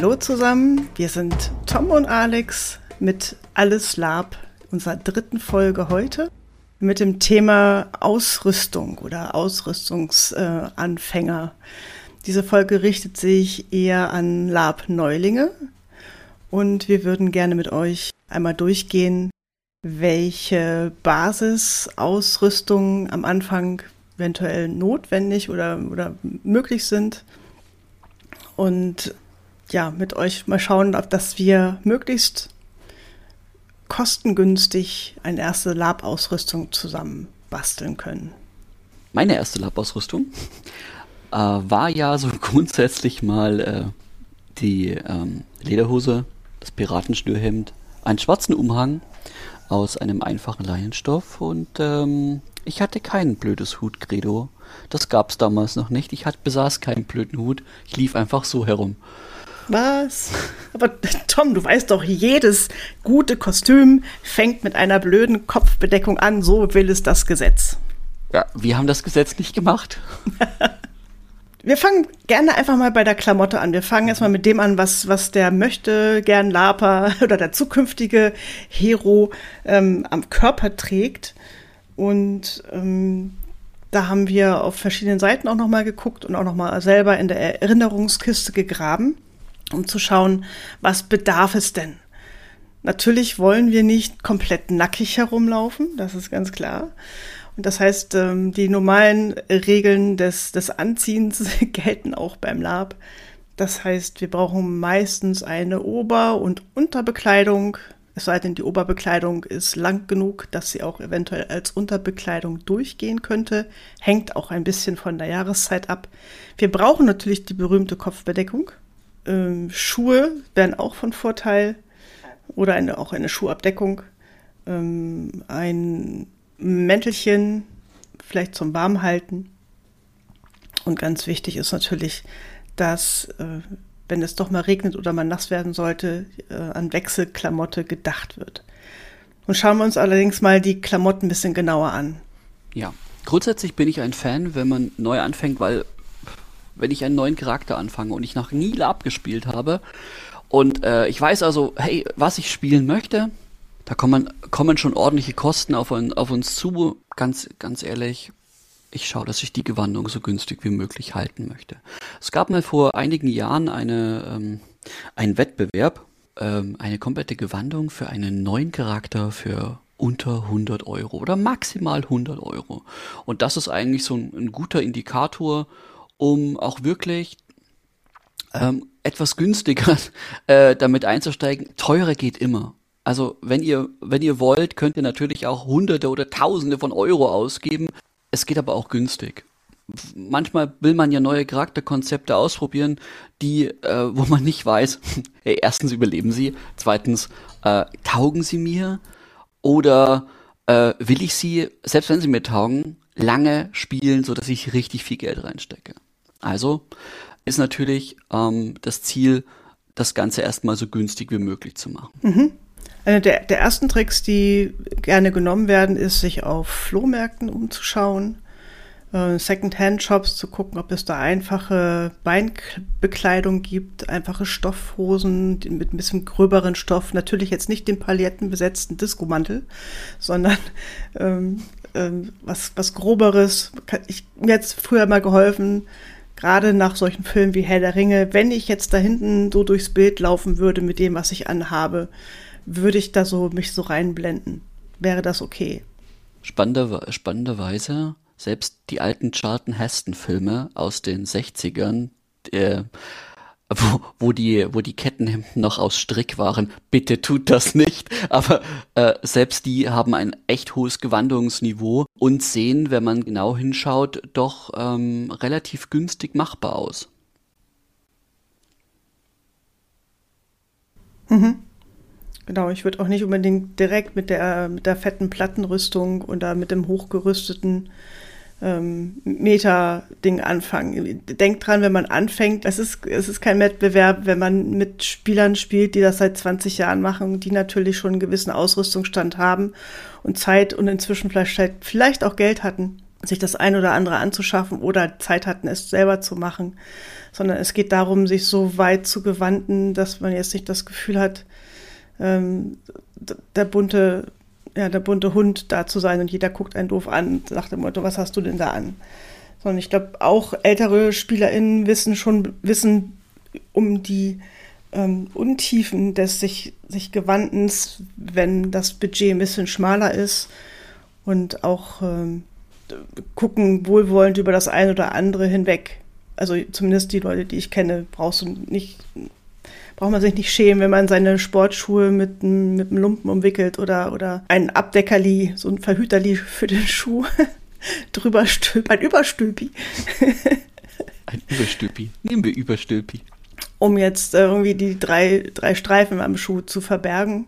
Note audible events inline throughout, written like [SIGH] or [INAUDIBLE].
Hallo zusammen, wir sind Tom und Alex mit Alles Lab, unserer dritten Folge heute, mit dem Thema Ausrüstung oder Ausrüstungsanfänger. Diese Folge richtet sich eher an Lab-Neulinge und wir würden gerne mit euch einmal durchgehen, welche Basisausrüstung am Anfang eventuell notwendig oder, oder möglich sind. Und ja, mit euch mal schauen, ob dass wir möglichst kostengünstig eine erste Lab-Ausrüstung zusammen basteln können. Meine erste Lab-Ausrüstung äh, war ja so [LAUGHS] grundsätzlich mal äh, die ähm, Lederhose, das Piratenschnürhemd, einen schwarzen Umhang aus einem einfachen Leinenstoff und ähm, ich hatte kein blödes Hut-Credo. Das gab's damals noch nicht. Ich hatte, besaß keinen blöden Hut. Ich lief einfach so herum. Was? Aber Tom, du weißt doch, jedes gute Kostüm fängt mit einer blöden Kopfbedeckung an. So will es das Gesetz. Ja, wir haben das Gesetz nicht gemacht. [LAUGHS] Wir fangen gerne einfach mal bei der Klamotte an. Wir fangen erstmal mit dem an, was, was der möchte gern Laper [LAUGHS] oder der zukünftige Hero ähm, am Körper trägt. Und ähm, da haben wir auf verschiedenen Seiten auch nochmal geguckt und auch nochmal selber in der Erinnerungskiste gegraben um zu schauen, was bedarf es denn. Natürlich wollen wir nicht komplett nackig herumlaufen, das ist ganz klar. Und das heißt, ähm, die normalen Regeln des, des Anziehens [LAUGHS] gelten auch beim Lab. Das heißt, wir brauchen meistens eine Ober- und Unterbekleidung, es sei denn, die Oberbekleidung ist lang genug, dass sie auch eventuell als Unterbekleidung durchgehen könnte. Hängt auch ein bisschen von der Jahreszeit ab. Wir brauchen natürlich die berühmte Kopfbedeckung. Ähm, Schuhe wären auch von Vorteil oder eine, auch eine Schuhabdeckung. Ähm, ein Mäntelchen, vielleicht zum Warmhalten. Und ganz wichtig ist natürlich, dass, äh, wenn es doch mal regnet oder man nass werden sollte, äh, an Wechselklamotte gedacht wird. Und schauen wir uns allerdings mal die Klamotten ein bisschen genauer an. Ja, grundsätzlich bin ich ein Fan, wenn man neu anfängt, weil wenn ich einen neuen Charakter anfange und ich noch nie Lab gespielt habe und äh, ich weiß also, hey, was ich spielen möchte, da kommen, kommen schon ordentliche Kosten auf, auf uns zu. Ganz, ganz ehrlich, ich schaue, dass ich die Gewandung so günstig wie möglich halten möchte. Es gab mal vor einigen Jahren eine, ähm, einen Wettbewerb, ähm, eine komplette Gewandung für einen neuen Charakter für unter 100 Euro oder maximal 100 Euro. Und das ist eigentlich so ein, ein guter Indikator, um auch wirklich ähm, etwas günstiger [LAUGHS] äh, damit einzusteigen. Teurer geht immer. Also wenn ihr, wenn ihr wollt, könnt ihr natürlich auch Hunderte oder Tausende von Euro ausgeben. Es geht aber auch günstig. Manchmal will man ja neue Charakterkonzepte ausprobieren, die, äh, wo man nicht weiß, [LAUGHS] hey, erstens überleben sie, zweitens äh, taugen sie mir oder äh, will ich sie, selbst wenn sie mir taugen, lange spielen, so dass ich richtig viel Geld reinstecke. Also ist natürlich ähm, das Ziel, das Ganze erstmal so günstig wie möglich zu machen. Mhm. Eine der, der ersten Tricks, die gerne genommen werden, ist, sich auf Flohmärkten umzuschauen, äh, Second-Hand-Shops zu gucken, ob es da einfache Beinbekleidung gibt, einfache Stoffhosen mit ein bisschen gröberen Stoff. Natürlich jetzt nicht den palettenbesetzten Diskomantel, sondern ähm, ähm, was, was groberes. Ich, mir hat früher mal geholfen, gerade nach solchen Filmen wie Herr der Ringe, wenn ich jetzt da hinten so durchs Bild laufen würde mit dem, was ich anhabe, würde ich da so mich so reinblenden. Wäre das okay? Spannende, spannenderweise, selbst die alten Charlton Heston-Filme aus den 60ern, äh, wo, wo die, wo die Kettenhemden noch aus Strick waren. Bitte tut das nicht. Aber äh, selbst die haben ein echt hohes Gewandungsniveau und sehen, wenn man genau hinschaut, doch ähm, relativ günstig machbar aus. Mhm. Genau, ich würde auch nicht unbedingt direkt mit der, mit der fetten Plattenrüstung oder mit dem hochgerüsteten ähm, Meta-Ding anfangen. Denkt dran, wenn man anfängt, es ist, es ist kein Wettbewerb, wenn man mit Spielern spielt, die das seit 20 Jahren machen, die natürlich schon einen gewissen Ausrüstungsstand haben und Zeit und inzwischen vielleicht, vielleicht auch Geld hatten. sich das ein oder andere anzuschaffen oder Zeit hatten, es selber zu machen, sondern es geht darum, sich so weit zu gewanden, dass man jetzt nicht das Gefühl hat, ähm, der bunte, ja, der bunte Hund da zu sein und jeder guckt einen doof an, sagt dem Motto, was hast du denn da an? Sondern ich glaube, auch ältere SpielerInnen wissen schon, wissen um die ähm, Untiefen des sich, sich Gewandens, wenn das Budget ein bisschen schmaler ist und auch ähm, gucken wohlwollend über das eine oder andere hinweg. Also zumindest die Leute, die ich kenne, brauchst du nicht, braucht man sich nicht schämen, wenn man seine Sportschuhe mit, mit einem Lumpen umwickelt oder, oder ein Abdeckerli, so ein Verhüterli für den Schuh [LAUGHS] drüber stülpt, ein Überstülpi. [LAUGHS] ein Überstülpi. Nehmen wir Überstülpi. Um jetzt irgendwie die drei, drei Streifen am Schuh zu verbergen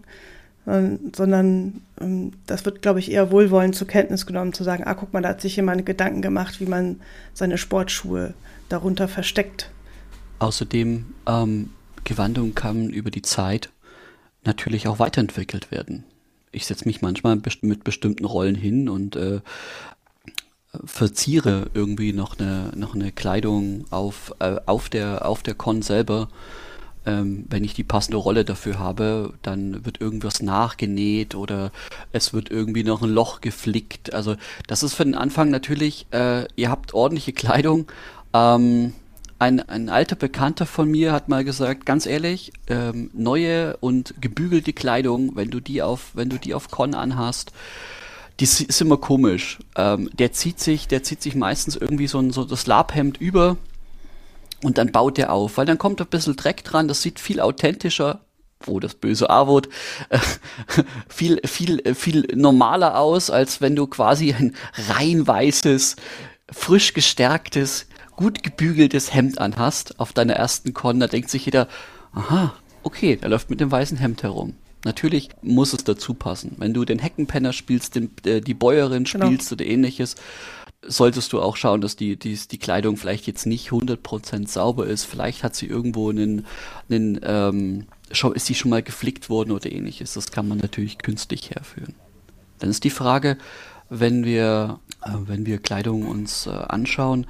sondern ähm, das wird, glaube ich, eher wohlwollend zur Kenntnis genommen, zu sagen, ah, guck mal, da hat sich jemand Gedanken gemacht, wie man seine Sportschuhe darunter versteckt. Außerdem, ähm, Gewandung kann über die Zeit natürlich auch weiterentwickelt werden. Ich setze mich manchmal mit bestimmten Rollen hin und äh, verziere irgendwie noch eine, noch eine Kleidung auf, äh, auf, der, auf der Con selber ähm, wenn ich die passende Rolle dafür habe, dann wird irgendwas nachgenäht oder es wird irgendwie noch ein Loch geflickt. Also das ist für den Anfang natürlich, äh, ihr habt ordentliche Kleidung. Ähm, ein, ein alter Bekannter von mir hat mal gesagt, ganz ehrlich, ähm, neue und gebügelte Kleidung, wenn du die auf, wenn du die auf Con anhast, die ist immer komisch. Ähm, der zieht sich, der zieht sich meistens irgendwie so ein so das Labhemd über und dann baut er auf, weil dann kommt ein bisschen Dreck dran, das sieht viel authentischer, oh, das böse A-Wort, äh, [LAUGHS] viel, viel, viel normaler aus, als wenn du quasi ein rein weißes, frisch gestärktes, gut gebügeltes Hemd anhast auf deiner ersten Con. Da denkt sich jeder, aha, okay, der läuft mit dem weißen Hemd herum. Natürlich muss es dazu passen. Wenn du den Heckenpenner spielst, den, äh, die Bäuerin genau. spielst oder ähnliches, solltest du auch schauen, dass die, die, die Kleidung vielleicht jetzt nicht 100% sauber ist. Vielleicht hat sie irgendwo einen, einen ähm, ist sie schon mal geflickt worden oder ähnliches. Das kann man natürlich künstlich herführen. Dann ist die Frage, wenn wir, äh, wenn wir Kleidung uns äh, anschauen,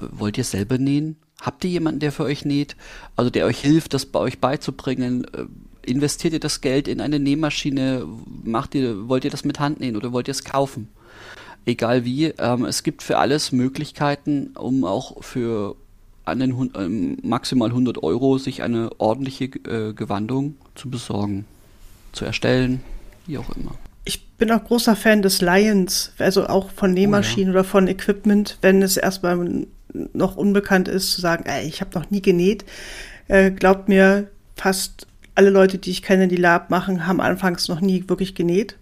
wollt ihr selber nähen? Habt ihr jemanden, der für euch näht? Also der euch hilft, das bei euch beizubringen? Äh, investiert ihr das Geld in eine Nähmaschine? Macht ihr, wollt ihr das mit Hand nähen oder wollt ihr es kaufen? egal wie. Ähm, es gibt für alles Möglichkeiten, um auch für an den ähm, maximal 100 Euro sich eine ordentliche äh, Gewandung zu besorgen, zu erstellen, wie auch immer. Ich bin auch großer Fan des Lions, also auch von Nähmaschinen oh, ja. oder von Equipment, wenn es erstmal noch unbekannt ist, zu sagen, ey, ich habe noch nie genäht. Äh, glaubt mir, fast alle Leute, die ich kenne, die Lab machen, haben anfangs noch nie wirklich genäht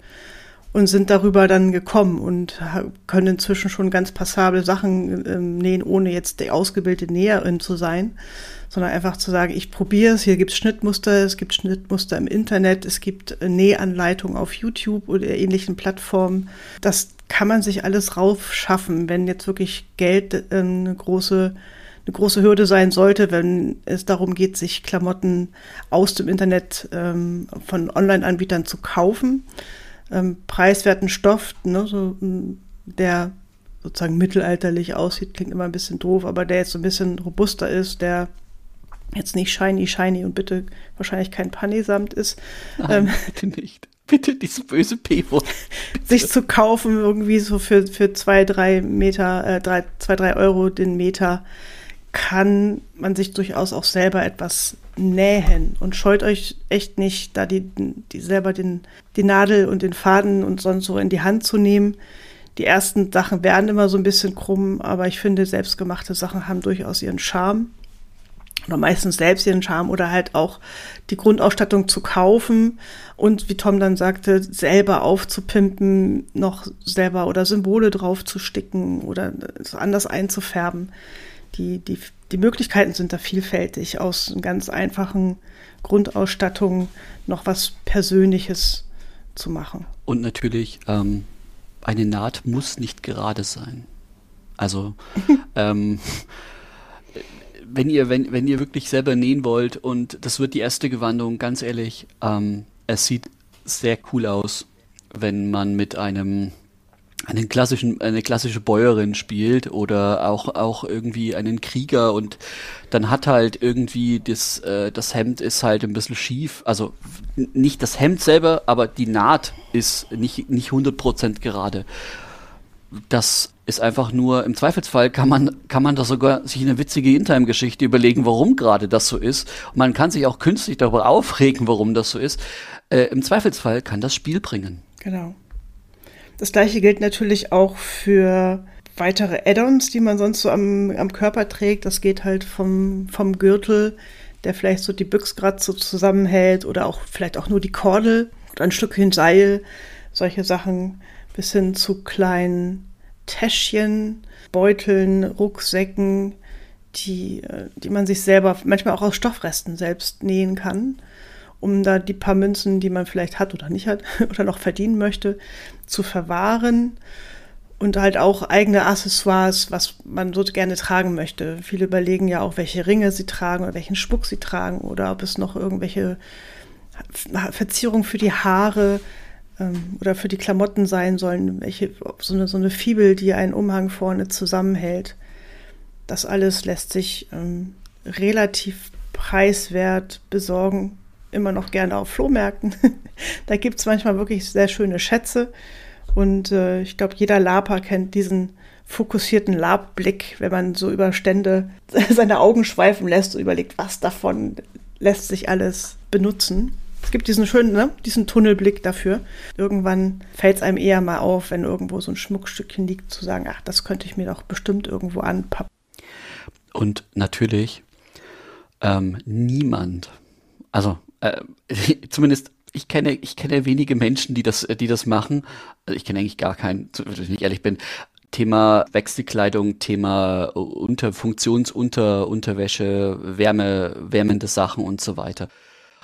und sind darüber dann gekommen und können inzwischen schon ganz passable Sachen ähm, nähen, ohne jetzt die ausgebildete Näherin zu sein, sondern einfach zu sagen, ich probiere es, hier gibt es Schnittmuster, es gibt Schnittmuster im Internet, es gibt äh, Nähanleitungen auf YouTube oder ähnlichen Plattformen. Das kann man sich alles raufschaffen, wenn jetzt wirklich Geld äh, eine große eine große Hürde sein sollte, wenn es darum geht, sich Klamotten aus dem Internet ähm, von Online-Anbietern zu kaufen ähm, preiswerten Stoff, ne, so, der sozusagen mittelalterlich aussieht, klingt immer ein bisschen doof, aber der jetzt so ein bisschen robuster ist, der jetzt nicht shiny, shiny und bitte wahrscheinlich kein Panesamt ist. Nein, ähm, [LAUGHS] bitte nicht. Bitte dieses böse P-Wort. [LAUGHS] sich zu kaufen, irgendwie so für, für zwei, drei Meter, äh, drei, zwei, drei Euro den Meter, kann man sich durchaus auch selber etwas nähen und scheut euch echt nicht, da die, die selber den, die Nadel und den Faden und sonst so in die Hand zu nehmen. Die ersten Sachen werden immer so ein bisschen krumm, aber ich finde, selbstgemachte Sachen haben durchaus ihren Charme. Oder meistens selbst ihren Charme oder halt auch die Grundausstattung zu kaufen und wie Tom dann sagte, selber aufzupimpen, noch selber oder Symbole drauf zu sticken oder anders einzufärben die, die, die Möglichkeiten sind da vielfältig, aus ganz einfachen Grundausstattung noch was Persönliches zu machen. Und natürlich, ähm, eine Naht muss nicht gerade sein. Also, [LAUGHS] ähm, wenn ihr, wenn, wenn ihr wirklich selber nähen wollt und das wird die erste Gewandung, ganz ehrlich, ähm, es sieht sehr cool aus, wenn man mit einem einen klassischen, eine klassische Bäuerin spielt oder auch, auch irgendwie einen Krieger und dann hat halt irgendwie das, äh, das Hemd ist halt ein bisschen schief. Also nicht das Hemd selber, aber die Naht ist nicht, nicht 100% gerade. Das ist einfach nur, im Zweifelsfall kann man, kann man da sogar sich eine witzige In-Time-Geschichte überlegen, warum gerade das so ist. Man kann sich auch künstlich darüber aufregen, warum das so ist. Äh, Im Zweifelsfall kann das Spiel bringen. Genau. Das gleiche gilt natürlich auch für weitere Add-ons, die man sonst so am, am Körper trägt. Das geht halt vom, vom Gürtel, der vielleicht so die Büchsgrat so zusammenhält oder auch vielleicht auch nur die Kordel oder ein Stückchen Seil, solche Sachen, bis hin zu kleinen Täschchen, Beuteln, Rucksäcken, die, äh, die man sich selber manchmal auch aus Stoffresten selbst nähen kann um da die paar Münzen, die man vielleicht hat oder nicht hat [LAUGHS] oder noch verdienen möchte, zu verwahren und halt auch eigene Accessoires, was man so gerne tragen möchte. Viele überlegen ja auch, welche Ringe sie tragen oder welchen Spuck sie tragen oder ob es noch irgendwelche Verzierungen für die Haare ähm, oder für die Klamotten sein sollen, welche, so eine, so eine Fibel, die einen Umhang vorne zusammenhält. Das alles lässt sich ähm, relativ preiswert besorgen immer noch gerne auf Flohmärkten. [LAUGHS] da gibt es manchmal wirklich sehr schöne Schätze. Und äh, ich glaube, jeder Laper kennt diesen fokussierten Labblick, wenn man so über Stände [LAUGHS] seine Augen schweifen lässt und überlegt, was davon lässt sich alles benutzen. Es gibt diesen schönen, ne, diesen Tunnelblick dafür. Irgendwann fällt es einem eher mal auf, wenn irgendwo so ein Schmuckstückchen liegt, zu sagen, ach, das könnte ich mir doch bestimmt irgendwo anpappen. Und natürlich ähm, niemand, also äh, [LAUGHS] zumindest ich kenne, ich kenne wenige Menschen, die das, die das machen. Also ich kenne eigentlich gar keinen, wenn ich ehrlich bin. Thema Wechselkleidung, Thema Unter, Funktionsunter, Wärme, wärmende Sachen und so weiter.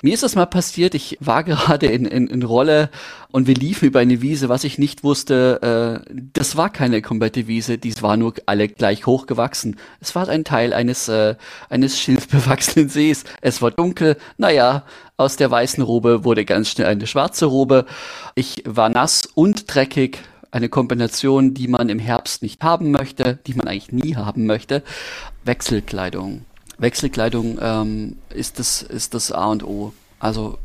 Mir ist das mal passiert, ich war [LAUGHS] gerade in, in, in Rolle und wir liefen über eine Wiese, was ich nicht wusste, äh, das war keine komplette Wiese, dies war nur alle gleich hoch gewachsen. Es war ein Teil eines, äh, eines schilfbewachsenen Sees. Es war dunkel, naja, aus der weißen Robe wurde ganz schnell eine schwarze Robe. Ich war nass und dreckig, eine Kombination, die man im Herbst nicht haben möchte, die man eigentlich nie haben möchte. Wechselkleidung. Wechselkleidung ähm, ist, das, ist das A und O. Also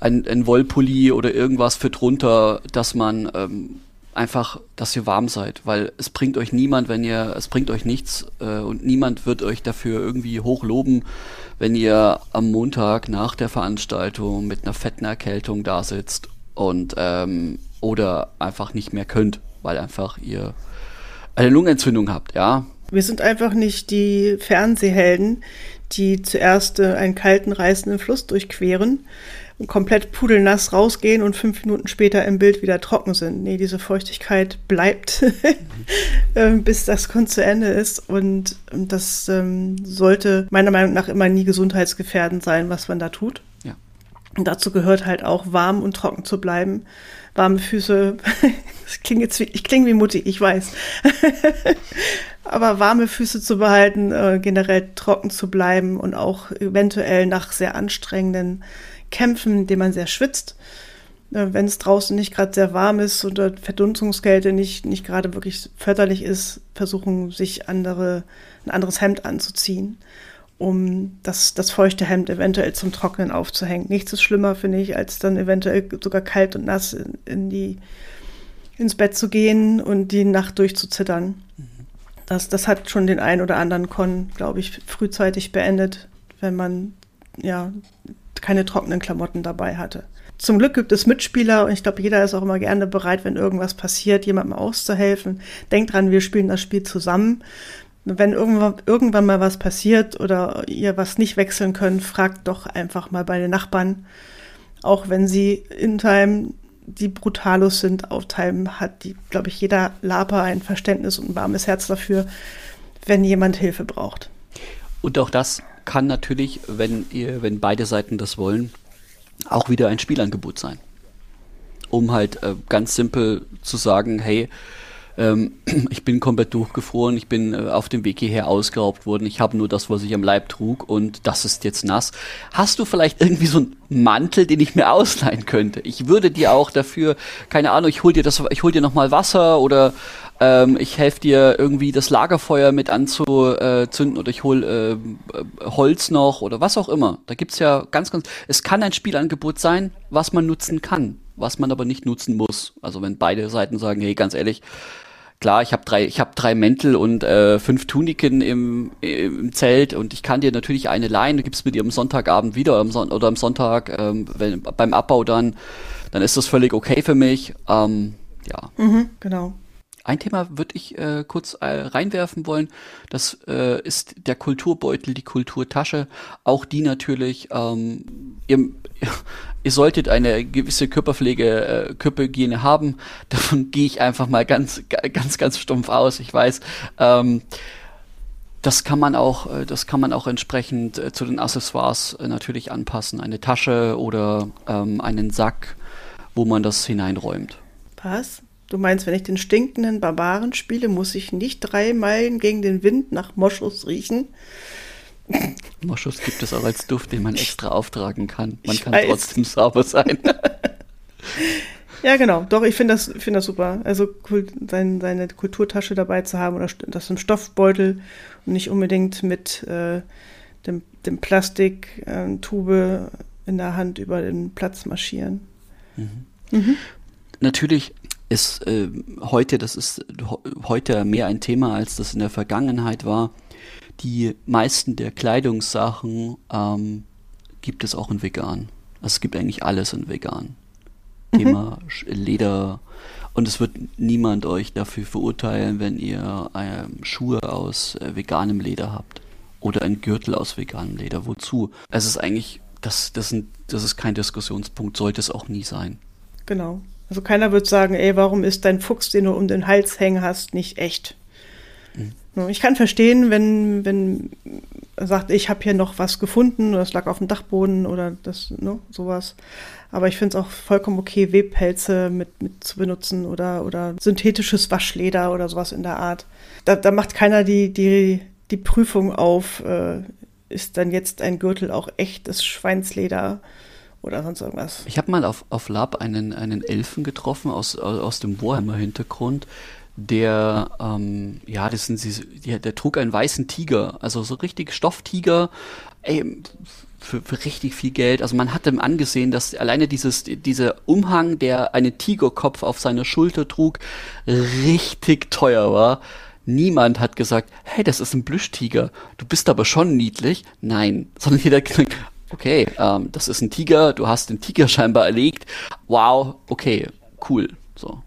ein, ein Wollpulli oder irgendwas für drunter, dass man ähm, einfach, dass ihr warm seid, weil es bringt euch niemand, wenn ihr, es bringt euch nichts äh, und niemand wird euch dafür irgendwie hochloben, wenn ihr am Montag nach der Veranstaltung mit einer fetten Erkältung da sitzt und ähm, oder einfach nicht mehr könnt, weil einfach ihr eine Lungenentzündung habt, ja. Wir sind einfach nicht die Fernsehhelden, die zuerst äh, einen kalten, reißenden Fluss durchqueren und komplett pudelnass rausgehen und fünf Minuten später im Bild wieder trocken sind. Nee, diese Feuchtigkeit bleibt, [LAUGHS] ähm, bis das Kunst zu Ende ist. Und das ähm, sollte meiner Meinung nach immer nie gesundheitsgefährdend sein, was man da tut. Ja. Und dazu gehört halt auch warm und trocken zu bleiben. Warme Füße, [LAUGHS] das klingt jetzt wie, ich klinge wie Mutti, ich weiß. [LAUGHS] Aber warme Füße zu behalten, äh, generell trocken zu bleiben und auch eventuell nach sehr anstrengenden Kämpfen, in denen man sehr schwitzt. Äh, wenn es draußen nicht gerade sehr warm ist oder Verdunstungskälte nicht, nicht gerade wirklich förderlich ist, versuchen sich andere, ein anderes Hemd anzuziehen, um das, das feuchte Hemd eventuell zum Trocknen aufzuhängen. Nichts ist schlimmer, finde ich, als dann eventuell sogar kalt und nass in, in die, ins Bett zu gehen und die Nacht durchzuzittern. Mhm. Das, das hat schon den einen oder anderen Con, glaube ich, frühzeitig beendet, wenn man ja keine trockenen Klamotten dabei hatte. Zum Glück gibt es Mitspieler und ich glaube, jeder ist auch immer gerne bereit, wenn irgendwas passiert, jemandem auszuhelfen. Denkt dran, wir spielen das Spiel zusammen. Wenn irgendwann, irgendwann mal was passiert oder ihr was nicht wechseln könnt, fragt doch einfach mal bei den Nachbarn. Auch wenn sie in Time die Brutalos sind, auf Time hat, die, glaube ich, jeder Laper ein Verständnis und ein warmes Herz dafür, wenn jemand Hilfe braucht. Und auch das kann natürlich, wenn ihr, wenn beide Seiten das wollen, auch wieder ein Spielangebot sein. Um halt äh, ganz simpel zu sagen, hey, ähm, [CLEARS THROAT] ich bin komplett durchgefroren, ich bin äh, auf dem Weg hierher ausgeraubt worden, ich habe nur das, was ich am Leib trug und das ist jetzt nass. Hast du vielleicht irgendwie so einen Mantel, den ich mir [LAUGHS] ausleihen könnte? Ich würde dir auch dafür, keine Ahnung, ich hol dir das, ich hol dir nochmal Wasser oder ähm, ich helfe dir irgendwie das Lagerfeuer mit anzuzünden oder ich hol äh, Holz noch oder was auch immer. Da gibt's ja ganz, ganz, es kann ein Spielangebot sein, was man nutzen kann, was man aber nicht nutzen muss. Also wenn beide Seiten sagen, hey, ganz ehrlich, klar, ich habe drei, ich habe drei Mäntel und äh, fünf Tuniken im, im Zelt und ich kann dir natürlich eine leihen. Du gibst mir die am Sonntagabend wieder oder am, Son oder am Sonntag ähm, wenn, beim Abbau dann, dann ist das völlig okay für mich. Ähm, ja. Mhm, genau. Ein Thema würde ich äh, kurz äh, reinwerfen wollen. Das äh, ist der Kulturbeutel, die Kulturtasche. Auch die natürlich. Ähm, ihr, [LAUGHS] ihr solltet eine gewisse Körperpflege, äh, Körperhygiene haben. Davon gehe ich einfach mal ganz, ganz, ganz stumpf aus. Ich weiß. Ähm, das kann man auch, äh, das kann man auch entsprechend äh, zu den Accessoires äh, natürlich anpassen. Eine Tasche oder ähm, einen Sack, wo man das hineinräumt. Was? Du meinst, wenn ich den stinkenden Barbaren spiele, muss ich nicht drei Meilen gegen den Wind nach Moschus riechen? Moschus gibt es auch als Duft, den man extra auftragen kann. Man ich kann weiß. trotzdem sauber sein. [LAUGHS] ja, genau. Doch, ich finde das, find das super. Also sein, seine Kulturtasche dabei zu haben oder das im Stoffbeutel und nicht unbedingt mit äh, dem, dem Plastiktube äh, in der Hand über den Platz marschieren. Mhm. Mhm. Natürlich ist äh, heute, das ist heute mehr ein Thema, als das in der Vergangenheit war. Die meisten der Kleidungssachen ähm, gibt es auch in vegan. Also es gibt eigentlich alles in vegan. Mhm. Thema Leder. Und es wird niemand euch dafür verurteilen, wenn ihr äh, Schuhe aus äh, veganem Leder habt. Oder ein Gürtel aus veganem Leder. Wozu? Es ist eigentlich, das, das, sind, das ist kein Diskussionspunkt, sollte es auch nie sein. Genau. Also keiner wird sagen, ey, warum ist dein Fuchs, den du um den Hals hängen hast, nicht echt? Mhm. Ich kann verstehen, wenn, wenn er sagt, ich habe hier noch was gefunden, oder es lag auf dem Dachboden oder das, ne, sowas. Aber ich finde es auch vollkommen okay, Webpelze mit, mit zu benutzen oder, oder synthetisches Waschleder oder sowas in der Art. Da, da macht keiner die, die, die Prüfung auf, äh, ist dann jetzt ein Gürtel auch echtes Schweinsleder oder sonst irgendwas. Ich habe mal auf, auf Lab einen, einen Elfen getroffen aus, aus dem Warhammer-Hintergrund, der, ähm, ja, das sind sie, der, der trug einen weißen Tiger, also so richtig Stofftiger, ey, für, für richtig viel Geld. Also man hat ihm angesehen, dass alleine dieses, dieser Umhang, der einen Tigerkopf auf seiner Schulter trug, richtig teuer war. Niemand hat gesagt, hey, das ist ein Plüschtiger, du bist aber schon niedlich. Nein, sondern jeder gesagt, okay, ähm, das ist ein Tiger, du hast den Tiger [LAUGHS] scheinbar erlegt. Wow, okay, cool. So.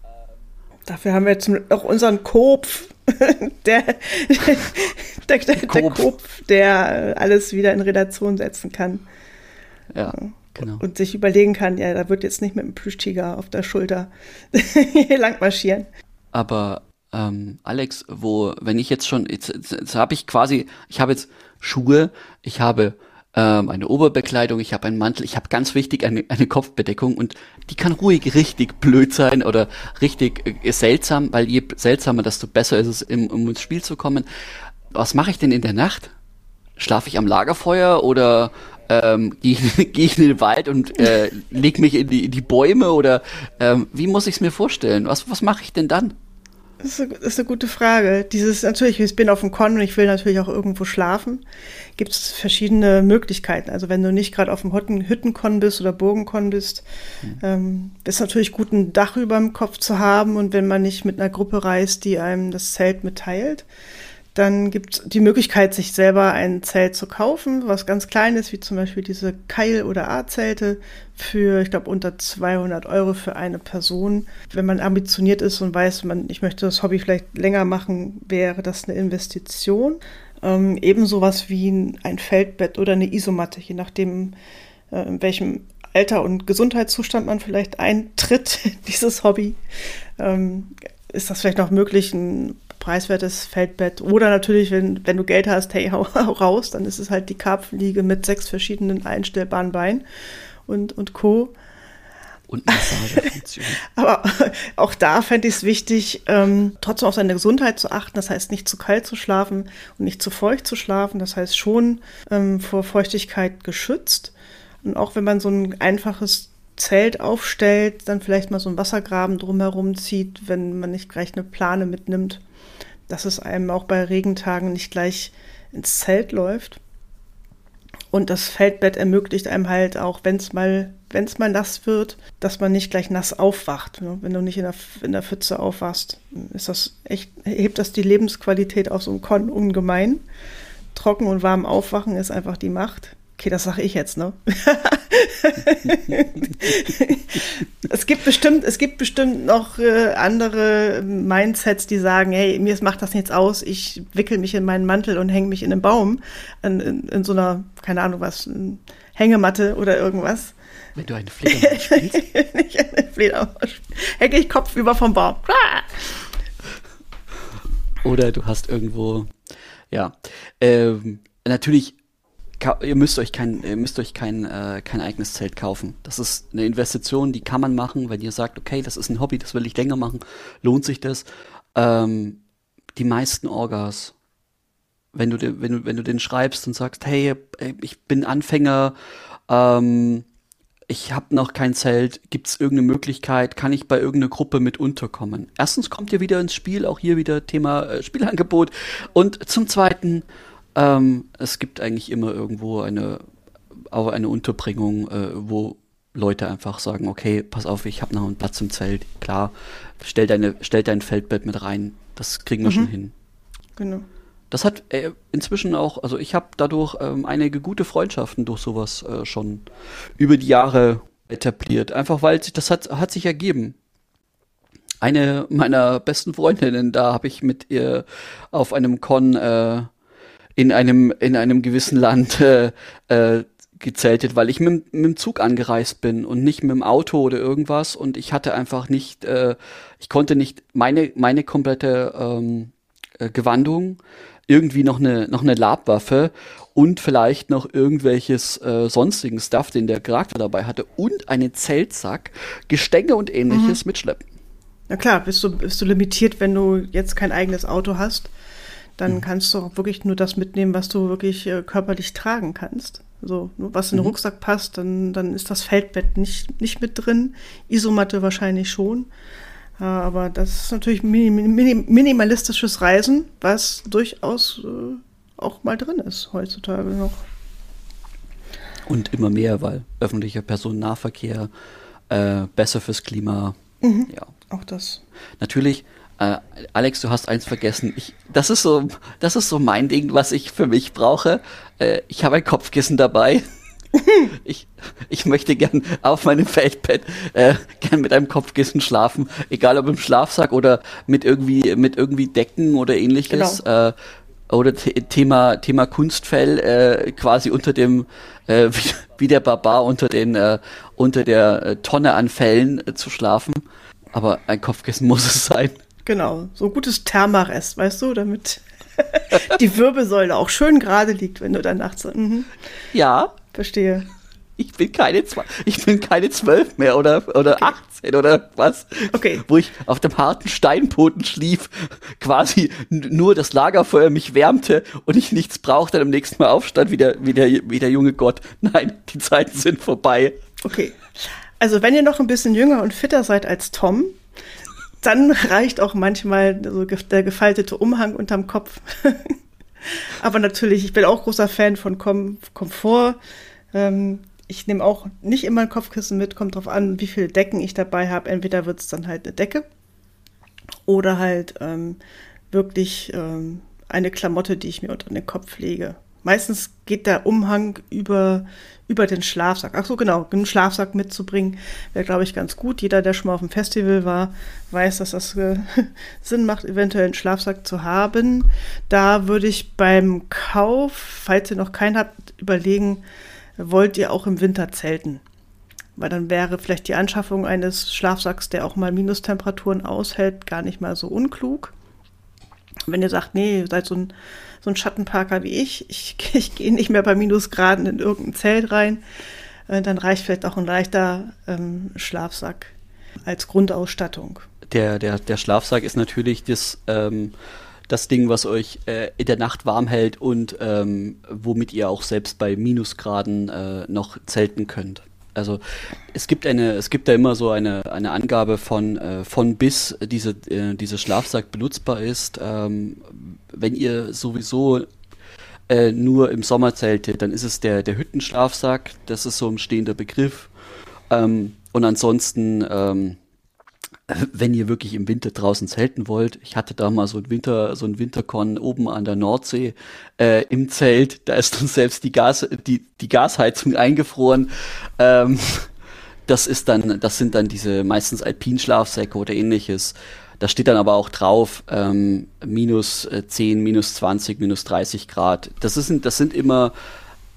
Dafür haben wir jetzt noch unseren Kopf, [LAUGHS] [LAUGHS] der, der, der, der Kopf, der alles wieder in Relation setzen kann. Ja, genau. Und sich überlegen kann, ja, da wird jetzt nicht mit einem Plüschtiger auf der Schulter lang marschieren. Aber ähm, Alex, wo, wenn ich jetzt schon, jetzt, jetzt, jetzt habe ich quasi, ich habe jetzt Schuhe, ich habe ähm, eine Oberbekleidung, ich habe einen Mantel, ich habe ganz wichtig eine, eine Kopfbedeckung und die kann ruhig richtig blöd sein oder richtig äh, seltsam, weil je seltsamer, desto besser ist es, im, um ins Spiel zu kommen. Was mache ich denn in der Nacht? Schlafe ich am Lagerfeuer oder ähm, [LAUGHS] gehe ich, geh ich in den Wald und äh, [LAUGHS] leg mich in die, in die Bäume oder ähm, wie muss ich es mir vorstellen? Was, was mache ich denn dann? Das ist, eine gute Frage. Dieses, natürlich, ich bin auf dem Con und ich will natürlich auch irgendwo schlafen. Gibt es verschiedene Möglichkeiten. Also wenn du nicht gerade auf dem Hüttenkon bist oder Burgenkon bist, mhm. ähm, ist natürlich gut, ein Dach über dem Kopf zu haben und wenn man nicht mit einer Gruppe reist, die einem das Zelt mitteilt. Dann gibt es die Möglichkeit, sich selber ein Zelt zu kaufen, was ganz klein ist, wie zum Beispiel diese Keil- oder A-Zelte für, ich glaube, unter 200 Euro für eine Person. Wenn man ambitioniert ist und weiß, man, ich möchte das Hobby vielleicht länger machen, wäre das eine Investition. Ähm, ebenso was wie ein Feldbett oder eine Isomatte, je nachdem, äh, in welchem Alter und Gesundheitszustand man vielleicht eintritt, [LAUGHS] dieses Hobby. Ähm, ist das vielleicht noch möglich, ein preiswertes Feldbett. Oder natürlich, wenn, wenn du Geld hast, hey, [LAUGHS] hau, hau raus, dann ist es halt die Karpfenliege mit sechs verschiedenen einstellbaren Beinen und, und Co. Und Massagefunktion. [LAUGHS] Aber auch da fände ich es wichtig, ähm, trotzdem auf seine Gesundheit zu achten. Das heißt, nicht zu kalt zu schlafen und nicht zu feucht zu schlafen. Das heißt, schon ähm, vor Feuchtigkeit geschützt. Und auch wenn man so ein einfaches Zelt aufstellt, dann vielleicht mal so einen Wassergraben drumherum zieht, wenn man nicht gleich eine Plane mitnimmt, dass es einem auch bei Regentagen nicht gleich ins Zelt läuft. Und das Feldbett ermöglicht einem halt auch, wenn es mal, wenn es mal nass wird, dass man nicht gleich nass aufwacht. Wenn du nicht in der, in der Pfütze aufwachst, ist das echt, hebt das die Lebensqualität auf so ungemein. Trocken und warm aufwachen ist einfach die Macht. Okay, das sage ich jetzt, ne? [LAUGHS] es gibt bestimmt, es gibt bestimmt noch äh, andere Mindsets, die sagen, hey, mir macht das nichts aus, ich wickel mich in meinen Mantel und hänge mich in einen Baum, in, in, in so einer, keine Ahnung was, Hängematte oder irgendwas. Wenn du eine Fledermaus spielst? [LAUGHS] Nicht eine Fledermaus Hänge ich kopfüber vom Baum. Oder du hast irgendwo, ja, ähm, natürlich ihr müsst euch kein, ihr müsst euch kein, äh, kein eigenes Zelt kaufen. Das ist eine Investition, die kann man machen, wenn ihr sagt, okay, das ist ein Hobby, das will ich länger machen, lohnt sich das. Ähm, die meisten Orgas, wenn du, wenn du, wenn du den schreibst und sagst, hey, ich bin Anfänger, ähm, ich habe noch kein Zelt, gibt es irgendeine Möglichkeit, kann ich bei irgendeiner Gruppe mit unterkommen? Erstens kommt ihr wieder ins Spiel, auch hier wieder Thema äh, Spielangebot. Und zum Zweiten, ähm, es gibt eigentlich immer irgendwo eine, auch eine Unterbringung, äh, wo Leute einfach sagen, okay, pass auf, ich habe noch einen Platz im Zelt. Klar, stell, deine, stell dein Feldbett mit rein. Das kriegen wir mhm. schon hin. Genau. Das hat äh, inzwischen auch, also ich habe dadurch ähm, einige gute Freundschaften durch sowas äh, schon über die Jahre etabliert. Einfach weil sich, das hat, hat sich ergeben. Eine meiner besten Freundinnen, da habe ich mit ihr auf einem Con äh, in einem, in einem gewissen Land [LAUGHS] äh, äh, gezeltet, weil ich mit, mit dem Zug angereist bin und nicht mit dem Auto oder irgendwas und ich hatte einfach nicht, äh, ich konnte nicht meine, meine komplette ähm, äh, Gewandung, irgendwie noch eine, noch eine Labwaffe und vielleicht noch irgendwelches äh, sonstigen Stuff, den der Charakter dabei hatte und einen Zeltsack, Gestänge und ähnliches mhm. mitschleppen. Na klar, bist du, bist du limitiert, wenn du jetzt kein eigenes Auto hast dann mhm. kannst du auch wirklich nur das mitnehmen, was du wirklich äh, körperlich tragen kannst. Also was in den mhm. Rucksack passt, dann, dann ist das Feldbett nicht, nicht mit drin, Isomatte wahrscheinlich schon. Äh, aber das ist natürlich minim minim minimalistisches Reisen, was durchaus äh, auch mal drin ist heutzutage noch. Und immer mehr, weil öffentlicher Personennahverkehr äh, besser fürs Klima. Mhm. Ja. Auch das. Natürlich äh, Alex, du hast eins vergessen. Ich, das ist so, das ist so mein Ding, was ich für mich brauche. Äh, ich habe ein Kopfkissen dabei. [LAUGHS] ich, ich möchte gern auf meinem Feldbett äh, gern mit einem Kopfkissen schlafen, egal ob im Schlafsack oder mit irgendwie mit irgendwie Decken oder ähnliches. Genau. Äh, oder Thema Thema Kunstfell äh, quasi unter dem äh, [LAUGHS] wie, wie der Barbar unter den äh, unter der äh, Tonne an Fellen äh, zu schlafen. Aber ein Kopfkissen muss es sein. Genau, so ein gutes Thermarest, weißt du, damit [LAUGHS] die Wirbelsäule auch schön gerade liegt, wenn du da nachts. Mhm. Ja. Verstehe. Ich bin keine ich bin keine zwölf mehr oder oder okay. 18 oder was. Okay. Wo ich auf dem harten Steinboden schlief, quasi nur das Lagerfeuer mich wärmte und ich nichts brauchte, dann am nächsten Mal aufstand wie der, wie der, wie der junge Gott. Nein, die Zeiten sind vorbei. Okay. Also wenn ihr noch ein bisschen jünger und fitter seid als Tom, dann [LAUGHS] reicht auch manchmal so der gefaltete Umhang unterm Kopf. [LAUGHS] Aber natürlich, ich bin auch großer Fan von Kom Komfort. Ähm, ich nehme auch nicht immer ein Kopfkissen mit, kommt drauf an, wie viele Decken ich dabei habe. Entweder wird es dann halt eine Decke oder halt ähm, wirklich ähm, eine Klamotte, die ich mir unter den Kopf lege. Meistens geht der Umhang über, über den Schlafsack. Ach so, genau, einen Schlafsack mitzubringen, wäre, glaube ich, ganz gut. Jeder, der schon mal auf dem Festival war, weiß, dass das äh, [LAUGHS] Sinn macht, eventuell einen Schlafsack zu haben. Da würde ich beim Kauf, falls ihr noch keinen habt, überlegen, wollt ihr auch im Winter zelten? Weil dann wäre vielleicht die Anschaffung eines Schlafsacks, der auch mal Minustemperaturen aushält, gar nicht mal so unklug. Wenn ihr sagt, nee, ihr seid so ein so ein Schattenparker wie ich. Ich, [LAUGHS] ich gehe nicht mehr bei Minusgraden in irgendein Zelt rein. äh, dann reicht vielleicht auch ein leichter ähm, Schlafsack als Grundausstattung. Der, der, der Schlafsack ist natürlich das, ähm, das Ding, was euch äh, in der Nacht warm hält und ähm, womit ihr auch selbst bei Minusgraden äh, noch zelten könnt. Also es gibt eine, es gibt da immer so eine, eine Angabe von, äh, von bis diese, äh, diese Schlafsack benutzbar ist. Ähm, wenn ihr sowieso äh, nur im Sommer zeltet, dann ist es der, der Hüttenschlafsack, das ist so ein stehender Begriff. Ähm, und ansonsten, ähm, wenn ihr wirklich im Winter draußen zelten wollt, ich hatte da mal so ein Winter, so ein Wintercon oben an der Nordsee äh, im Zelt, da ist dann selbst die Gas, die, die Gasheizung eingefroren. Ähm, [LAUGHS] das ist dann, das sind dann diese meistens Alpinschlafsäcke oder ähnliches. Da steht dann aber auch drauf, ähm, minus 10, äh, minus 20, minus 30 Grad. Das, ist, das sind immer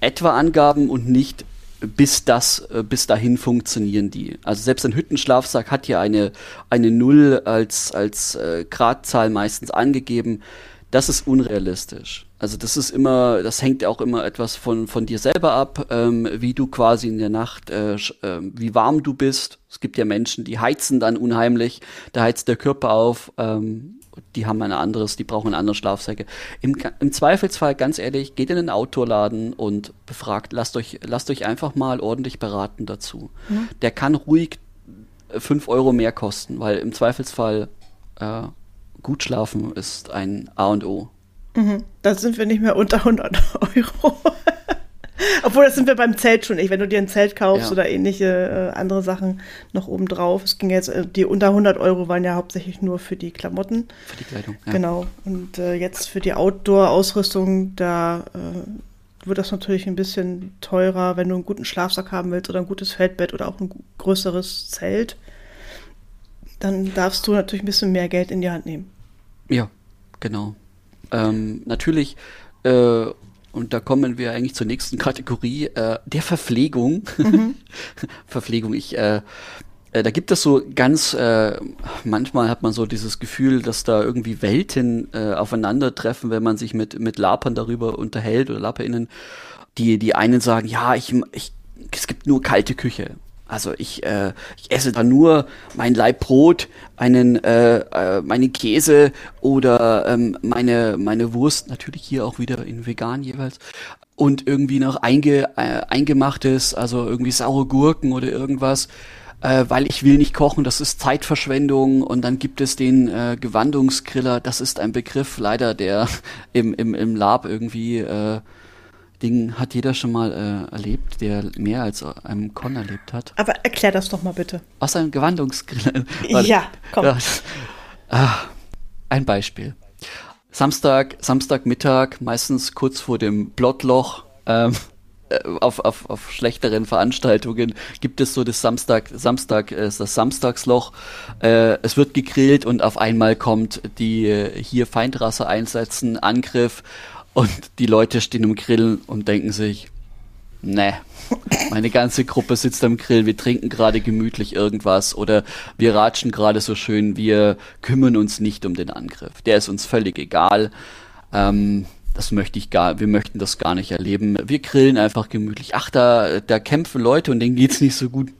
etwa Angaben und nicht bis das, äh, bis dahin funktionieren die. Also selbst ein Hüttenschlafsack hat ja eine, eine Null als, als äh, Gradzahl meistens angegeben. Das ist unrealistisch. Also das ist immer, das hängt auch immer etwas von, von dir selber ab, ähm, wie du quasi in der Nacht, äh, äh, wie warm du bist. Es gibt ja Menschen, die heizen dann unheimlich, da heizt der Körper auf. Ähm, die haben ein anderes, die brauchen andere Schlafsäcke. Im, Im, Zweifelsfall, ganz ehrlich, geht in den Autoladen und befragt, lasst euch, lasst euch einfach mal ordentlich beraten dazu. Mhm. Der kann ruhig fünf Euro mehr kosten, weil im Zweifelsfall äh, gut schlafen ist ein A und O. Mhm. Da sind wir nicht mehr unter 100 Euro. [LAUGHS] Obwohl, das sind wir beim Zelt schon nicht. Wenn du dir ein Zelt kaufst ja. oder ähnliche äh, andere Sachen noch oben drauf. Es ging jetzt, äh, die unter 100 Euro waren ja hauptsächlich nur für die Klamotten. Für die Kleidung, ja. Genau. Und äh, jetzt für die Outdoor-Ausrüstung, da äh, wird das natürlich ein bisschen teurer, wenn du einen guten Schlafsack haben willst oder ein gutes Feldbett oder auch ein größeres Zelt. Dann darfst du natürlich ein bisschen mehr Geld in die Hand nehmen. Ja, genau. Ähm, natürlich äh, und da kommen wir eigentlich zur nächsten Kategorie, äh, der Verpflegung. Mhm. [LAUGHS] Verpflegung, ich, äh, äh, da gibt es so ganz, äh, manchmal hat man so dieses Gefühl, dass da irgendwie Welten äh, aufeinandertreffen, wenn man sich mit, mit Lapern darüber unterhält oder LaperInnen. Die, die einen sagen, ja, ich, ich, es gibt nur kalte Küche. Also ich, äh, ich esse da nur mein Leib Brot, einen, äh, äh, meine Käse oder ähm, meine, meine Wurst, natürlich hier auch wieder in vegan jeweils. Und irgendwie noch einge, äh, eingemachtes, also irgendwie saure Gurken oder irgendwas, äh, weil ich will nicht kochen, das ist Zeitverschwendung. Und dann gibt es den äh, Gewandungsgriller, das ist ein Begriff leider, der [LAUGHS] im, im, im Lab irgendwie äh, Ding hat jeder schon mal äh, erlebt, der mehr als einem Con erlebt hat. Aber erklär das doch mal bitte. Was ein Gewandungsgrill. [LAUGHS] ja, komm. Ja, ah, ein Beispiel. Samstag, Samstagmittag, meistens kurz vor dem Blottloch, ähm, äh, auf, auf, auf schlechteren Veranstaltungen gibt es so das Samstag, Samstag äh, ist das Samstagsloch. Äh, es wird gegrillt und auf einmal kommt die äh, hier Feindrasse einsetzen, Angriff und die Leute stehen im Grill und denken sich, ne, meine ganze Gruppe sitzt am Grill, wir trinken gerade gemütlich irgendwas oder wir ratschen gerade so schön, wir kümmern uns nicht um den Angriff. Der ist uns völlig egal. Ähm, das möchte ich gar, wir möchten das gar nicht erleben. Wir grillen einfach gemütlich. Ach, da, da kämpfen Leute und denen geht's nicht so gut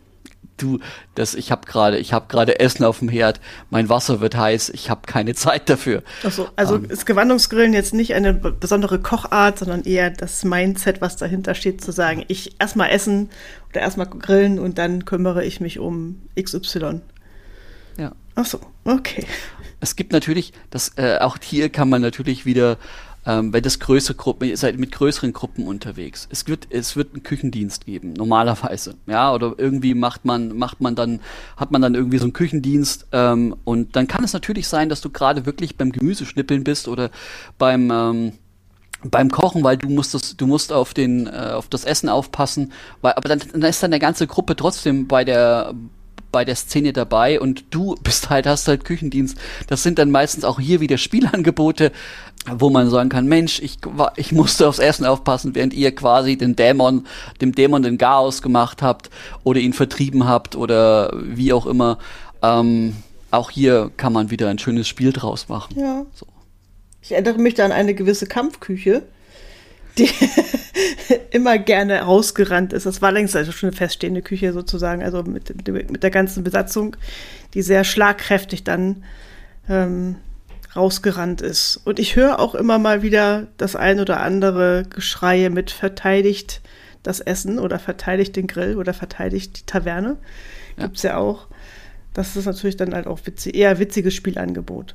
du, das, ich habe gerade, ich habe gerade Essen auf dem Herd, mein Wasser wird heiß, ich habe keine Zeit dafür. Ach so, also ähm, ist Gewandungsgrillen jetzt nicht eine besondere Kochart, sondern eher das Mindset, was dahinter steht, zu sagen, ich erstmal essen oder erstmal grillen und dann kümmere ich mich um XY. Ja. Ach so, okay. Es gibt natürlich, das, äh, auch hier kann man natürlich wieder ähm, wenn das größere Gruppen, ihr seid mit größeren Gruppen unterwegs. Es wird, es wird einen Küchendienst geben, normalerweise. Ja, oder irgendwie macht man, macht man dann, hat man dann irgendwie so einen Küchendienst ähm, und dann kann es natürlich sein, dass du gerade wirklich beim Gemüseschnippeln bist oder beim, ähm, beim Kochen, weil du musst das, du musst auf den, äh, auf das Essen aufpassen, weil, aber dann, dann ist dann der ganze Gruppe trotzdem bei der, bei der Szene dabei und du [LAUGHS] bist halt, hast halt Küchendienst. Das sind dann meistens auch hier wieder Spielangebote, wo man sagen kann, Mensch, ich, ich musste aufs Essen aufpassen, während ihr quasi den Dämon, dem Dämon den Chaos gemacht habt oder ihn vertrieben habt oder wie auch immer. Ähm, auch hier kann man wieder ein schönes Spiel draus machen. Ja. So. Ich erinnere mich da an eine gewisse Kampfküche, die [LAUGHS] immer gerne rausgerannt ist. Das war längst also schon eine feststehende Küche sozusagen, also mit, mit der ganzen Besatzung, die sehr schlagkräftig dann ähm, rausgerannt ist. Und ich höre auch immer mal wieder das ein oder andere Geschreie mit verteidigt das Essen oder verteidigt den Grill oder verteidigt die Taverne. Ja. Gibt es ja auch. Das ist natürlich dann halt auch witzig, eher witziges Spielangebot.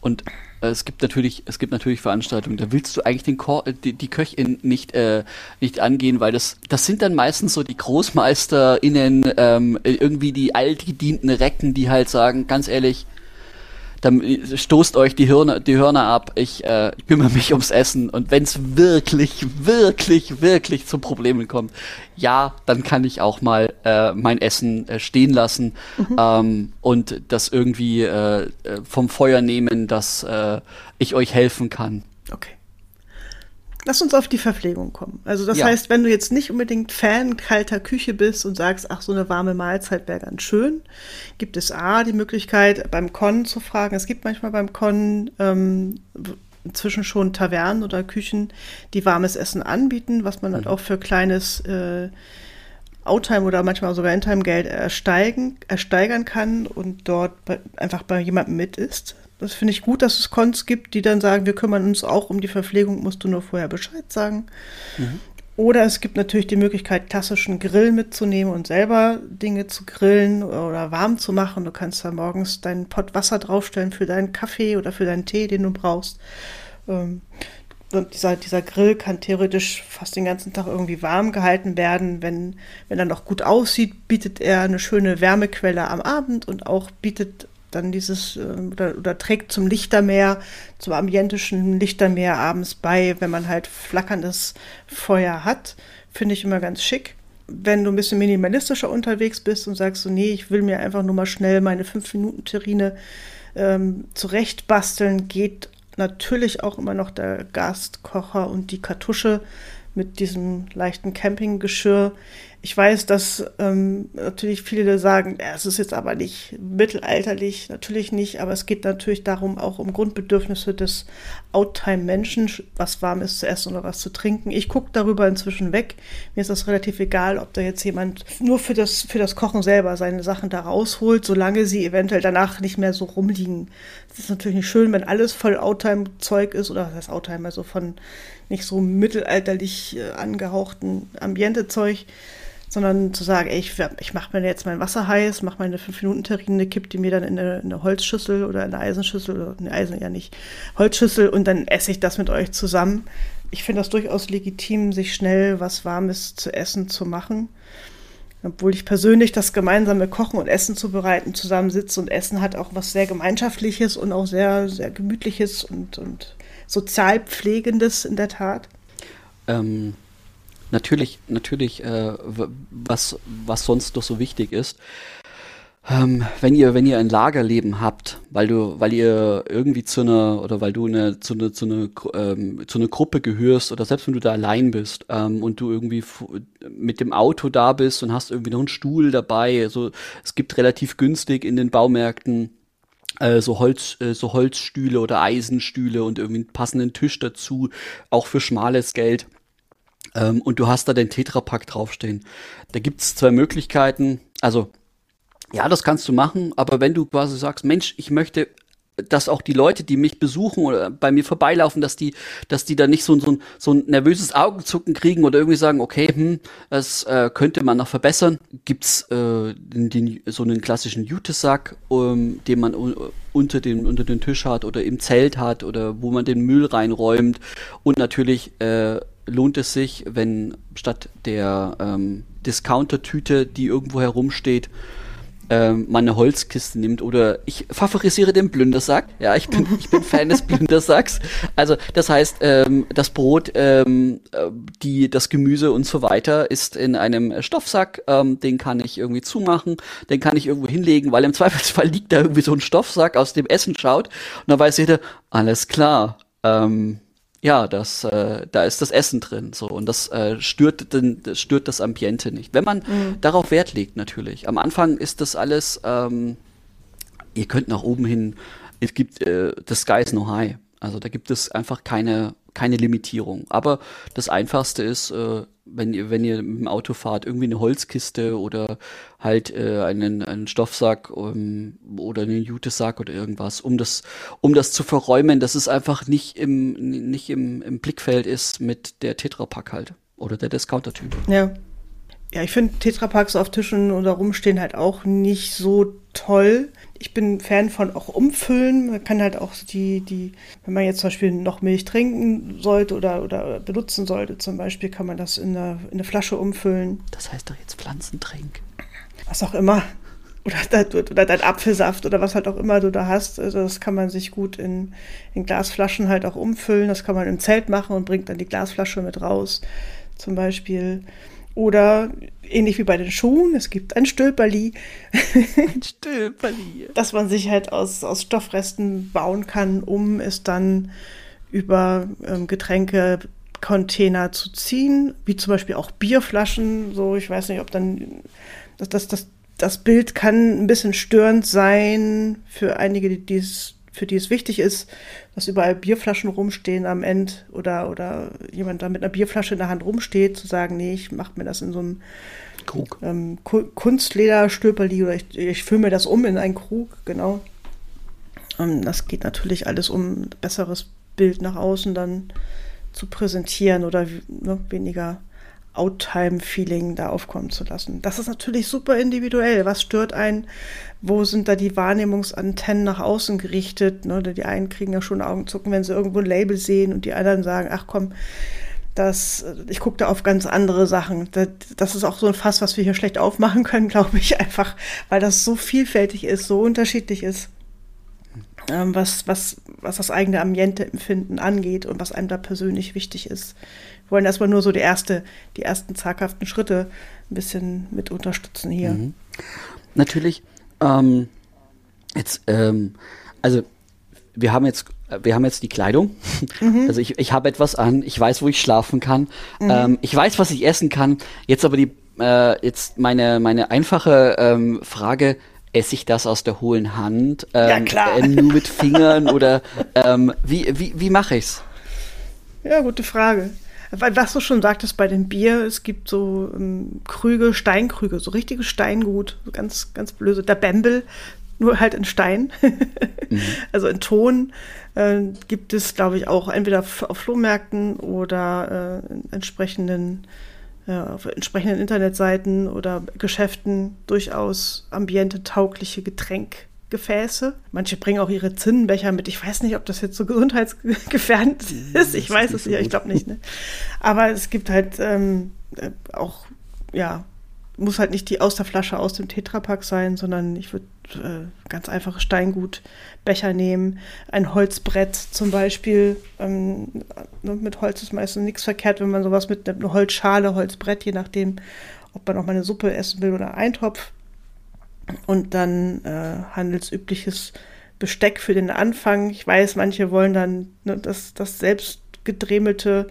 Und äh, es gibt natürlich, es gibt natürlich Veranstaltungen, da willst du eigentlich den Ko äh, die, die Köchin nicht, äh, nicht angehen, weil das, das sind dann meistens so die GroßmeisterInnen, ähm, irgendwie die altgedienten Recken, die halt sagen, ganz ehrlich, dann stoßt euch die Hörner, die Hörner ab. Ich, äh, ich kümmere mich ums Essen. Und wenn es wirklich, wirklich, wirklich zu Problemen kommt, ja, dann kann ich auch mal äh, mein Essen äh, stehen lassen mhm. ähm, und das irgendwie äh, äh vom Feuer nehmen, dass äh, ich euch helfen kann. Okay. Lass uns auf die Verpflegung kommen. Also das ja. heißt, wenn du jetzt nicht unbedingt Fan kalter Küche bist und sagst, ach, so eine warme Mahlzeit wäre ganz schön, gibt es A, die Möglichkeit, beim Con zu fragen. Es gibt manchmal beim Con ähm, inzwischen schon Tavernen oder Küchen, die warmes Essen anbieten, was man dann mhm. auch für kleines äh, Outtime oder manchmal sogar Intime-Geld ersteigen, ersteigern kann und dort bei, einfach bei jemandem mit ist. Das finde ich gut, dass es Cons gibt, die dann sagen, wir kümmern uns auch um die Verpflegung, musst du nur vorher Bescheid sagen. Mhm. Oder es gibt natürlich die Möglichkeit, klassischen Grill mitzunehmen und selber Dinge zu grillen oder warm zu machen. Du kannst da morgens deinen Pott Wasser draufstellen für deinen Kaffee oder für deinen Tee, den du brauchst. Ähm, und dieser, dieser Grill kann theoretisch fast den ganzen Tag irgendwie warm gehalten werden. Wenn, wenn er noch gut aussieht, bietet er eine schöne Wärmequelle am Abend und auch bietet dann dieses äh, oder, oder trägt zum Lichtermeer, zum ambientischen Lichtermeer abends bei, wenn man halt flackerndes Feuer hat. Finde ich immer ganz schick. Wenn du ein bisschen minimalistischer unterwegs bist und sagst so, nee, ich will mir einfach nur mal schnell meine 5-Minuten-Terrine ähm, zurechtbasteln, geht natürlich auch immer noch der Gaskocher und die Kartusche mit diesem leichten Campinggeschirr. Ich weiß, dass ähm, natürlich viele sagen, ja, es ist jetzt aber nicht mittelalterlich, natürlich nicht, aber es geht natürlich darum, auch um Grundbedürfnisse des Outtime-Menschen, was warm ist zu essen oder was zu trinken. Ich gucke darüber inzwischen weg. Mir ist das relativ egal, ob da jetzt jemand nur für das, für das Kochen selber seine Sachen da rausholt, solange sie eventuell danach nicht mehr so rumliegen. Es ist natürlich nicht schön, wenn alles voll Outtime-Zeug ist, oder heißt Outtime, also von nicht so mittelalterlich äh, angehauchten Ambiente-Zeug sondern zu sagen, ey, ich, ich mache mir jetzt mein Wasser heiß, mache meine 5-Minuten-Terrine, kipp die mir dann in eine, in eine, Holzschüssel oder in eine Eisenschüssel, oder eine Eisen ja nicht, Holzschüssel und dann esse ich das mit euch zusammen. Ich finde das durchaus legitim, sich schnell was Warmes zu essen zu machen. Obwohl ich persönlich das gemeinsame Kochen und Essen zu bereiten zusammensitze und Essen hat auch was sehr Gemeinschaftliches und auch sehr, sehr Gemütliches und, und Sozialpflegendes in der Tat. Ähm, natürlich, natürlich, äh, was, was sonst noch so wichtig ist. Ähm, wenn ihr, wenn ihr ein Lagerleben habt, weil du, weil ihr irgendwie zu einer oder weil du eine, zu einer zu einer ähm, zu einer Gruppe gehörst oder selbst wenn du da allein bist ähm, und du irgendwie mit dem Auto da bist und hast irgendwie noch einen Stuhl dabei, also es gibt relativ günstig in den Baumärkten äh, so Holz, äh, so Holzstühle oder Eisenstühle und irgendwie einen passenden Tisch dazu, auch für schmales Geld. Ähm, und du hast da den Tetrapack draufstehen. Da gibt's zwei Möglichkeiten. Also, ja, das kannst du machen, aber wenn du quasi sagst, Mensch, ich möchte dass auch die Leute, die mich besuchen oder bei mir vorbeilaufen, dass die, dass die da nicht so, so, so ein nervöses Augenzucken kriegen oder irgendwie sagen, okay, hm, das äh, könnte man noch verbessern. Gibt's äh, den, so einen klassischen Jutesack, um, den man unter den, unter den Tisch hat oder im Zelt hat oder wo man den Müll reinräumt. Und natürlich äh, lohnt es sich, wenn statt der ähm, Discounter-Tüte, die irgendwo herumsteht, ähm, mal eine Holzkiste nimmt oder ich favorisiere den Blündersack. Ja, ich bin, ich bin Fan des [LAUGHS] Blündersacks. Also das heißt, ähm, das Brot, ähm, äh, die, das Gemüse und so weiter ist in einem Stoffsack. Ähm, den kann ich irgendwie zumachen, den kann ich irgendwo hinlegen, weil im Zweifelsfall liegt da irgendwie so ein Stoffsack, aus dem Essen schaut und dann weiß jeder, alles klar. Ähm, ja, das, äh, da ist das Essen drin, so und das äh, stört, den, das stört das Ambiente nicht. Wenn man mhm. darauf Wert legt, natürlich. Am Anfang ist das alles, ähm, ihr könnt nach oben hin, es gibt äh, the sky is no high. Also da gibt es einfach keine keine Limitierung. Aber das Einfachste ist, äh, wenn ihr, wenn ihr mit dem Auto fahrt, irgendwie eine Holzkiste oder halt äh, einen, einen Stoffsack um, oder einen Jutesack oder irgendwas, um das, um das zu verräumen, dass es einfach nicht im, nicht im, im Blickfeld ist mit der Tetrapack halt. Oder der Discounter-Typ. Ja. Ja, ich finde Tetrapacks auf Tischen oder rumstehen halt auch nicht so toll. Ich bin Fan von auch umfüllen. Man kann halt auch die, die, wenn man jetzt zum Beispiel noch Milch trinken sollte oder, oder benutzen sollte, zum Beispiel, kann man das in eine, in eine Flasche umfüllen. Das heißt doch jetzt Pflanzentrink. Was auch immer. Oder, oder dein Apfelsaft oder was halt auch immer du da hast. Also das kann man sich gut in, in Glasflaschen halt auch umfüllen. Das kann man im Zelt machen und bringt dann die Glasflasche mit raus zum Beispiel. Oder ähnlich wie bei den Schuhen, es gibt ein Stülperli. Ein Stülperli. [LAUGHS] dass man sich halt aus, aus Stoffresten bauen kann, um es dann über ähm, Getränkecontainer zu ziehen, wie zum Beispiel auch Bierflaschen. So, ich weiß nicht, ob dann das, das, das, das Bild kann ein bisschen störend sein für einige, die es für die es wichtig ist, dass überall Bierflaschen rumstehen am Ende oder, oder jemand da mit einer Bierflasche in der Hand rumsteht, zu sagen, nee, ich mache mir das in so einem Krug. Ähm, Kunstlederstülperli oder ich, ich fülle mir das um in einen Krug, genau. Ähm, das geht natürlich alles, um ein besseres Bild nach außen dann zu präsentieren oder ne, weniger Outtime-Feeling da aufkommen zu lassen. Das ist natürlich super individuell. Was stört einen? Wo sind da die Wahrnehmungsantennen nach außen gerichtet? Ne? Die einen kriegen ja schon Augenzucken, wenn sie irgendwo ein Label sehen und die anderen sagen, ach komm, das, ich gucke da auf ganz andere Sachen. Das, das, ist auch so ein Fass, was wir hier schlecht aufmachen können, [LAUGHS] glaube ich, einfach, weil das so vielfältig ist, so unterschiedlich ist, ähm, was, was, was das eigene Ambiente-Empfinden angeht und was einem da persönlich wichtig ist wollen erstmal nur so die, erste, die ersten zaghaften Schritte ein bisschen mit unterstützen hier. Mhm. Natürlich, ähm, jetzt, ähm, also wir haben jetzt, wir haben jetzt die Kleidung. Mhm. Also ich, ich habe etwas an, ich weiß, wo ich schlafen kann, mhm. ähm, ich weiß, was ich essen kann. Jetzt aber die, äh, jetzt meine, meine einfache ähm, Frage, esse ich das aus der hohlen Hand? Ähm, ja, klar. Äh, nur mit Fingern oder [LAUGHS] ähm, wie, wie, wie mache ich's? Ja, gute Frage. Was du schon sagtest bei dem Bier, es gibt so ähm, Krüge, Steinkrüge, so richtige Steingut, so ganz, ganz blöse. Der Bembel, nur halt in Stein, mhm. [LAUGHS] also in Ton, äh, gibt es, glaube ich, auch entweder auf Flohmärkten oder äh, in entsprechenden, auf entsprechenden Internetseiten oder Geschäften durchaus ambiente-taugliche Getränk Gefäße. Manche bringen auch ihre Zinnenbecher mit. Ich weiß nicht, ob das jetzt so gesundheitsgefährdend ist. Ich weiß es nicht, ich glaube nicht. Ne? Aber es gibt halt ähm, äh, auch, ja, muss halt nicht die aus der Flasche aus dem Tetrapack sein, sondern ich würde äh, ganz einfache Steingutbecher nehmen. Ein Holzbrett zum Beispiel. Ähm, ne, mit Holz ist meistens nichts verkehrt, wenn man sowas mit einer Holzschale, Holzbrett, je nachdem, ob man auch mal eine Suppe essen will oder einen Eintopf und dann äh, handelsübliches Besteck für den Anfang. Ich weiß, manche wollen dann ne, das, das selbst gedremelte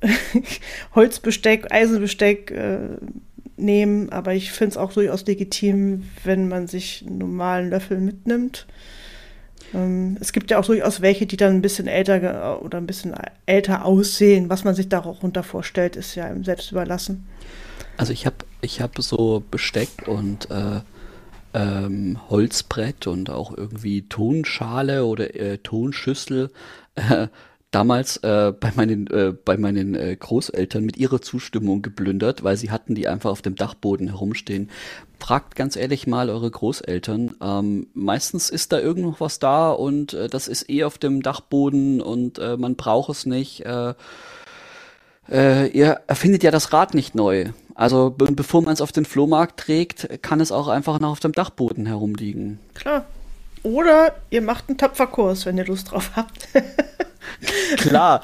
[LAUGHS] Holzbesteck, Eisenbesteck äh, nehmen, aber ich finde es auch durchaus legitim, wenn man sich einen normalen Löffel mitnimmt. Ähm, es gibt ja auch durchaus welche, die dann ein bisschen älter oder ein bisschen älter aussehen. Was man sich darunter vorstellt, ist ja im selbst überlassen. Also ich habe ich hab so Besteck und äh, ähm, Holzbrett und auch irgendwie Tonschale oder äh, Tonschüssel äh, damals äh, bei meinen äh, bei meinen äh, Großeltern mit ihrer Zustimmung geplündert, weil sie hatten die einfach auf dem Dachboden herumstehen. Fragt ganz ehrlich mal eure Großeltern. Ähm, meistens ist da irgendwo was da und äh, das ist eh auf dem Dachboden und äh, man braucht es nicht. Äh, äh, ihr erfindet ja das Rad nicht neu. Also be bevor man es auf den Flohmarkt trägt, kann es auch einfach noch auf dem Dachboden herumliegen. Klar. Oder ihr macht einen Töpferkurs, wenn ihr Lust drauf habt. [LAUGHS] [LAUGHS] Klar.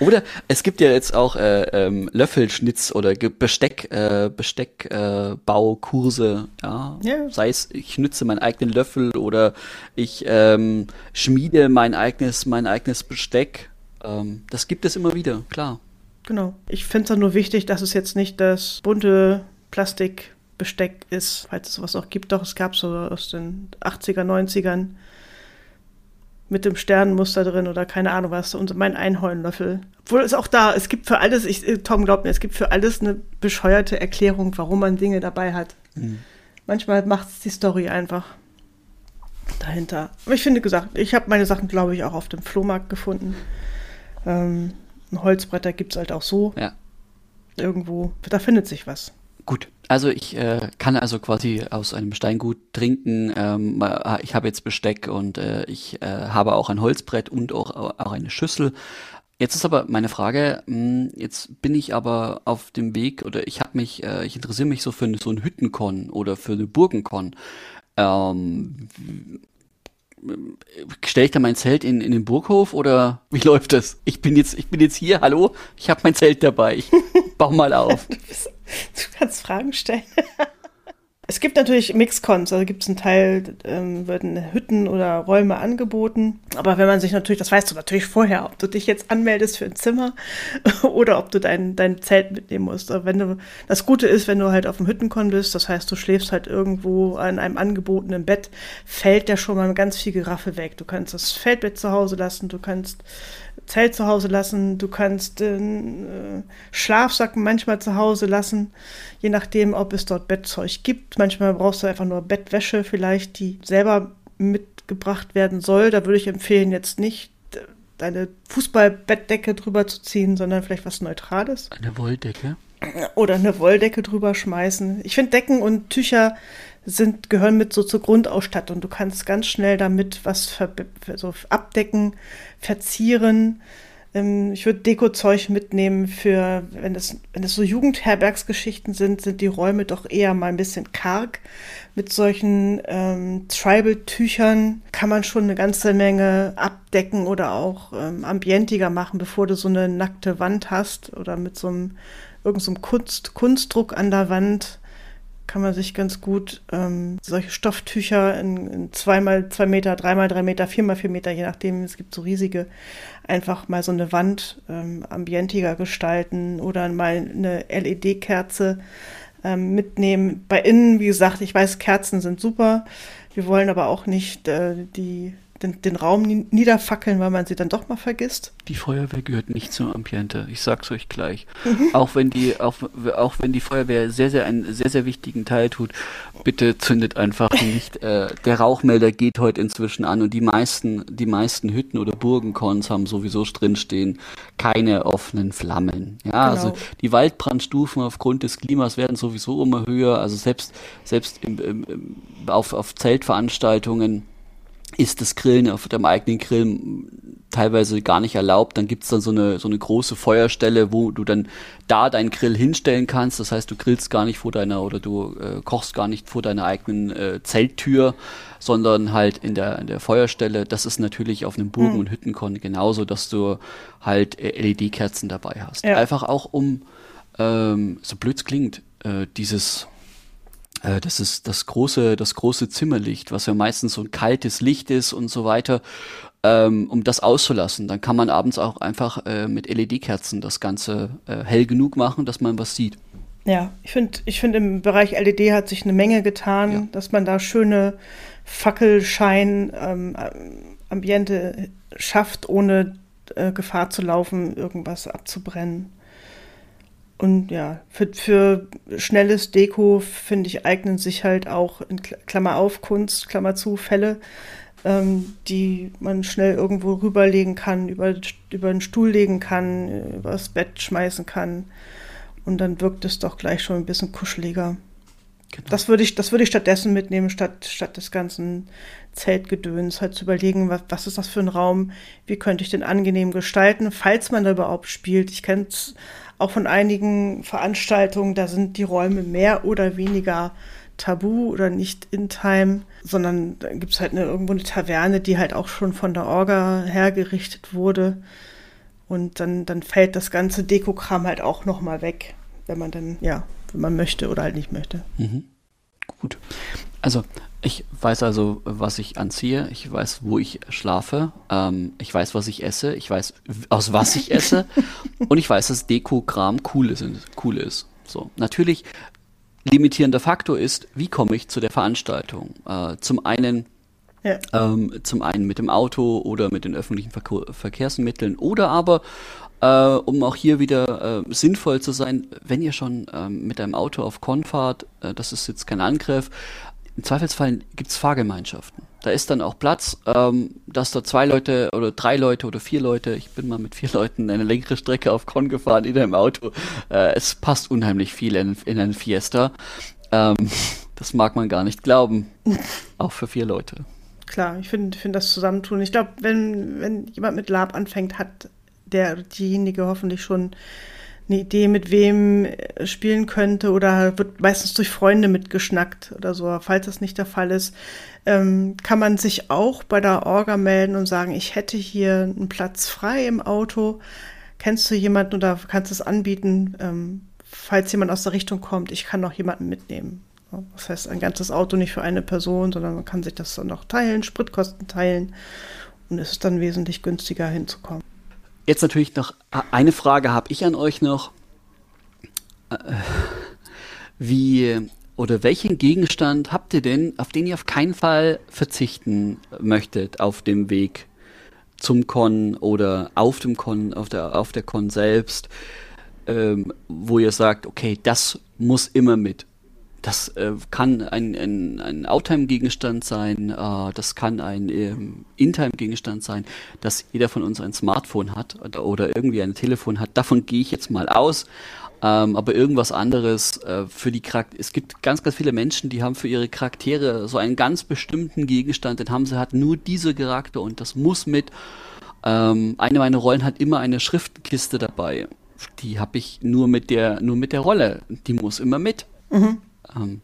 Oder es gibt ja jetzt auch äh, ähm, Löffelschnitz oder Besteck, äh, Besteckbaukurse. Äh, ja? ja. Sei es, ich nütze meinen eigenen Löffel oder ich ähm, schmiede mein eigenes, mein eigenes Besteck. Ähm, das gibt es immer wieder, klar. Genau. Ich finde es dann nur wichtig, dass es jetzt nicht das bunte Plastikbesteck ist, falls es sowas auch gibt. Doch, es gab so aus den 80er, 90ern mit dem Sternenmuster drin oder keine Ahnung was und mein Einhornlöffel. Obwohl es auch da, es gibt für alles, ich, äh, Tom glaubt mir, es gibt für alles eine bescheuerte Erklärung, warum man Dinge dabei hat. Mhm. Manchmal macht es die Story einfach dahinter. Aber ich finde gesagt, ich habe meine Sachen, glaube ich, auch auf dem Flohmarkt gefunden. Ähm, Holzbretter gibt es halt auch so. Ja. Irgendwo, da findet sich was. Gut, also ich äh, kann also quasi aus einem Steingut trinken. Ähm, ich habe jetzt Besteck und äh, ich äh, habe auch ein Holzbrett und auch, auch eine Schüssel. Jetzt ist aber meine Frage, hm, jetzt bin ich aber auf dem Weg oder ich habe mich, äh, ich interessiere mich so für so ein Hüttenkon oder für eine Burgenkon. Ähm, stelle ich da mein Zelt in, in den Burghof oder [LAUGHS] wie läuft das? Ich bin jetzt, ich bin jetzt hier, hallo, ich habe mein Zelt dabei. Ich bau mal auf. [LAUGHS] du, kannst Fragen stellen. Es gibt natürlich Mixcons, also gibt es einen Teil, ähm, werden Hütten oder Räume angeboten. Aber wenn man sich natürlich, das weißt du natürlich vorher, ob du dich jetzt anmeldest für ein Zimmer [LAUGHS] oder ob du dein, dein Zelt mitnehmen musst. Aber wenn du, das Gute ist, wenn du halt auf dem Hüttenkon bist, das heißt, du schläfst halt irgendwo an einem angebotenen Bett, fällt der schon mal ganz viel Geraffe weg. Du kannst das Feldbett zu Hause lassen, du kannst Zelt zu Hause lassen, du kannst den äh, Schlafsack manchmal zu Hause lassen, je nachdem, ob es dort Bettzeug gibt. Manchmal brauchst du einfach nur Bettwäsche vielleicht, die selber mitgebracht werden soll. Da würde ich empfehlen, jetzt nicht äh, deine Fußballbettdecke drüber zu ziehen, sondern vielleicht was Neutrales. Eine Wolldecke? Oder eine Wolldecke drüber schmeißen. Ich finde Decken und Tücher sind, gehören mit so zur Grundausstattung. Du kannst ganz schnell damit was so abdecken, verzieren. Ähm, ich würde Dekozeug mitnehmen für, wenn es, wenn es so Jugendherbergsgeschichten sind, sind die Räume doch eher mal ein bisschen karg. Mit solchen ähm, Tribal-Tüchern kann man schon eine ganze Menge abdecken oder auch ähm, ambientiger machen, bevor du so eine nackte Wand hast oder mit so einem irgendeinem so Kunst, Kunstdruck an der Wand kann man sich ganz gut ähm, solche Stofftücher in, in zweimal zwei Meter, dreimal drei Meter, viermal vier Meter, je nachdem, es gibt so riesige, einfach mal so eine Wand ähm, ambientiger gestalten oder mal eine LED-Kerze ähm, mitnehmen. Bei innen, wie gesagt, ich weiß, Kerzen sind super. Wir wollen aber auch nicht äh, die den, den Raum niederfackeln, weil man sie dann doch mal vergisst. Die Feuerwehr gehört nicht zum Ambiente. Ich sag's euch gleich. Mhm. Auch wenn die, auch, auch wenn die Feuerwehr sehr, sehr einen sehr, sehr wichtigen Teil tut, bitte zündet einfach nicht. Äh, der Rauchmelder geht heute inzwischen an und die meisten, die meisten Hütten oder Burgenkons haben sowieso drinstehen keine offenen Flammen. Ja, also genau. also die Waldbrandstufen aufgrund des Klimas werden sowieso immer höher. Also selbst, selbst im, im, auf, auf Zeltveranstaltungen ist das Grillen auf dem eigenen Grill teilweise gar nicht erlaubt. Dann gibt's dann so eine, so eine große Feuerstelle, wo du dann da deinen Grill hinstellen kannst. Das heißt, du grillst gar nicht vor deiner oder du äh, kochst gar nicht vor deiner eigenen äh, Zelttür, sondern halt in der, in der Feuerstelle. Das ist natürlich auf einem Burgen- mhm. und Hüttenkon genauso, dass du halt äh, LED-Kerzen dabei hast. Ja. Einfach auch um, ähm, so blöd klingt, äh, dieses das ist das große, das große Zimmerlicht, was ja meistens so ein kaltes Licht ist und so weiter, ähm, um das auszulassen. Dann kann man abends auch einfach äh, mit LED-Kerzen das Ganze äh, hell genug machen, dass man was sieht. Ja, ich finde, ich finde im Bereich LED hat sich eine Menge getan, ja. dass man da schöne Fackelschein ähm, Ambiente schafft, ohne äh, Gefahr zu laufen, irgendwas abzubrennen. Und ja, für, für schnelles Deko, finde ich, eignen sich halt auch, in Klammer auf, Kunst, Klammer zu, Fälle, ähm, die man schnell irgendwo rüberlegen kann, über, über den Stuhl legen kann, über das Bett schmeißen kann. Und dann wirkt es doch gleich schon ein bisschen kuscheliger. Genau. Das würde ich, das würde ich stattdessen mitnehmen, statt, statt des ganzen Zeltgedöns, halt zu überlegen, was, was ist das für ein Raum, wie könnte ich den angenehm gestalten, falls man da überhaupt spielt. Ich kenne es auch von einigen Veranstaltungen, da sind die Räume mehr oder weniger tabu oder nicht in time, sondern da gibt es halt eine, irgendwo eine Taverne, die halt auch schon von der Orga hergerichtet wurde. Und dann, dann fällt das ganze Dekokram halt auch nochmal weg, wenn man dann, ja, wenn man möchte oder halt nicht möchte. Mhm. Gut. Also ich weiß also, was ich anziehe, ich weiß, wo ich schlafe, ähm, ich weiß, was ich esse, ich weiß, aus was ich esse [LAUGHS] und ich weiß, dass Dekokram cool ist. Cool ist. So, natürlich limitierender Faktor ist, wie komme ich zu der Veranstaltung? Äh, zum einen Ja. Ähm, zum einen mit dem Auto oder mit den öffentlichen Verkehr Verkehrsmitteln oder aber äh, um auch hier wieder äh, sinnvoll zu sein, wenn ihr schon ähm, mit einem Auto auf Con fahrt, äh, das ist jetzt kein Angriff, im Zweifelsfall gibt es Fahrgemeinschaften. Da ist dann auch Platz, ähm, dass da zwei Leute oder drei Leute oder vier Leute, ich bin mal mit vier Leuten eine längere Strecke auf Con gefahren in einem Auto. Äh, es passt unheimlich viel in, in einen Fiesta. Ähm, das mag man gar nicht glauben. auch für vier Leute. Klar, ich finde find das Zusammentun. Ich glaube, wenn, wenn jemand mit Lab anfängt, hat der diejenige hoffentlich schon eine Idee, mit wem äh, spielen könnte oder wird meistens durch Freunde mitgeschnackt oder so. Falls das nicht der Fall ist, ähm, kann man sich auch bei der Orga melden und sagen, ich hätte hier einen Platz frei im Auto. Kennst du jemanden oder kannst es anbieten, ähm, falls jemand aus der Richtung kommt, ich kann noch jemanden mitnehmen. Das heißt, ein ganzes Auto nicht für eine Person, sondern man kann sich das dann noch teilen, Spritkosten teilen und es ist dann wesentlich günstiger hinzukommen. Jetzt natürlich noch eine Frage habe ich an euch noch. Äh, wie oder welchen Gegenstand habt ihr denn, auf den ihr auf keinen Fall verzichten möchtet auf dem Weg zum Con oder auf dem Con, auf der, auf der Con selbst, ähm, wo ihr sagt, okay, das muss immer mit. Das äh, kann ein, ein, ein Outtime-Gegenstand sein, äh, das kann ein ähm, In-Time-Gegenstand sein, dass jeder von uns ein Smartphone hat oder, oder irgendwie ein Telefon hat. Davon gehe ich jetzt mal aus. Ähm, aber irgendwas anderes äh, für die Charaktere. Es gibt ganz, ganz viele Menschen, die haben für ihre Charaktere so einen ganz bestimmten Gegenstand, den haben sie hat nur diese Charakter und das muss mit. Ähm, eine meiner Rollen hat immer eine Schriftkiste dabei. Die habe ich nur mit der, nur mit der Rolle. Die muss immer mit. Mhm. Ähm,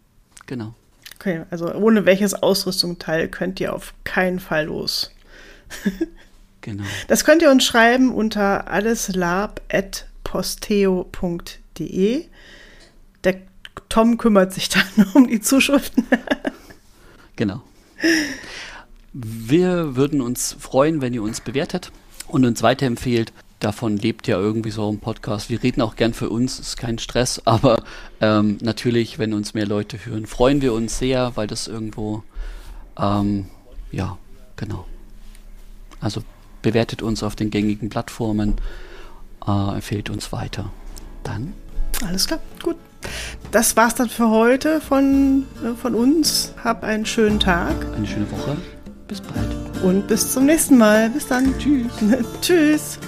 genau. Okay, also ohne welches Ausrüstungsteil könnt ihr auf keinen Fall los. [LAUGHS] genau. Das könnt ihr uns schreiben unter alleslab.posteo.de. Der Tom kümmert sich dann [LAUGHS] um die Zuschriften. genau. Wir würden uns freuen, wenn ihr uns bewertet und uns weiterempfehlt davon lebt ja irgendwie so ein Podcast. Wir reden auch gern für uns, ist kein Stress, [LAUGHS] aber ähm, natürlich, wenn uns mehr Leute hören, freuen wir uns sehr, weil das irgendwo, ähm, ja, genau. Also bewertet uns auf den gängigen Plattformen, äh, empfehlt uns weiter. Dann. Alles klar, gut. Das war's dann für heute von, äh, von uns. Hab einen schönen Tag. Eine schöne Woche. Bis bald. Und bis zum nächsten Mal. Bis dann. Tschüss. [LAUGHS] Tschüss.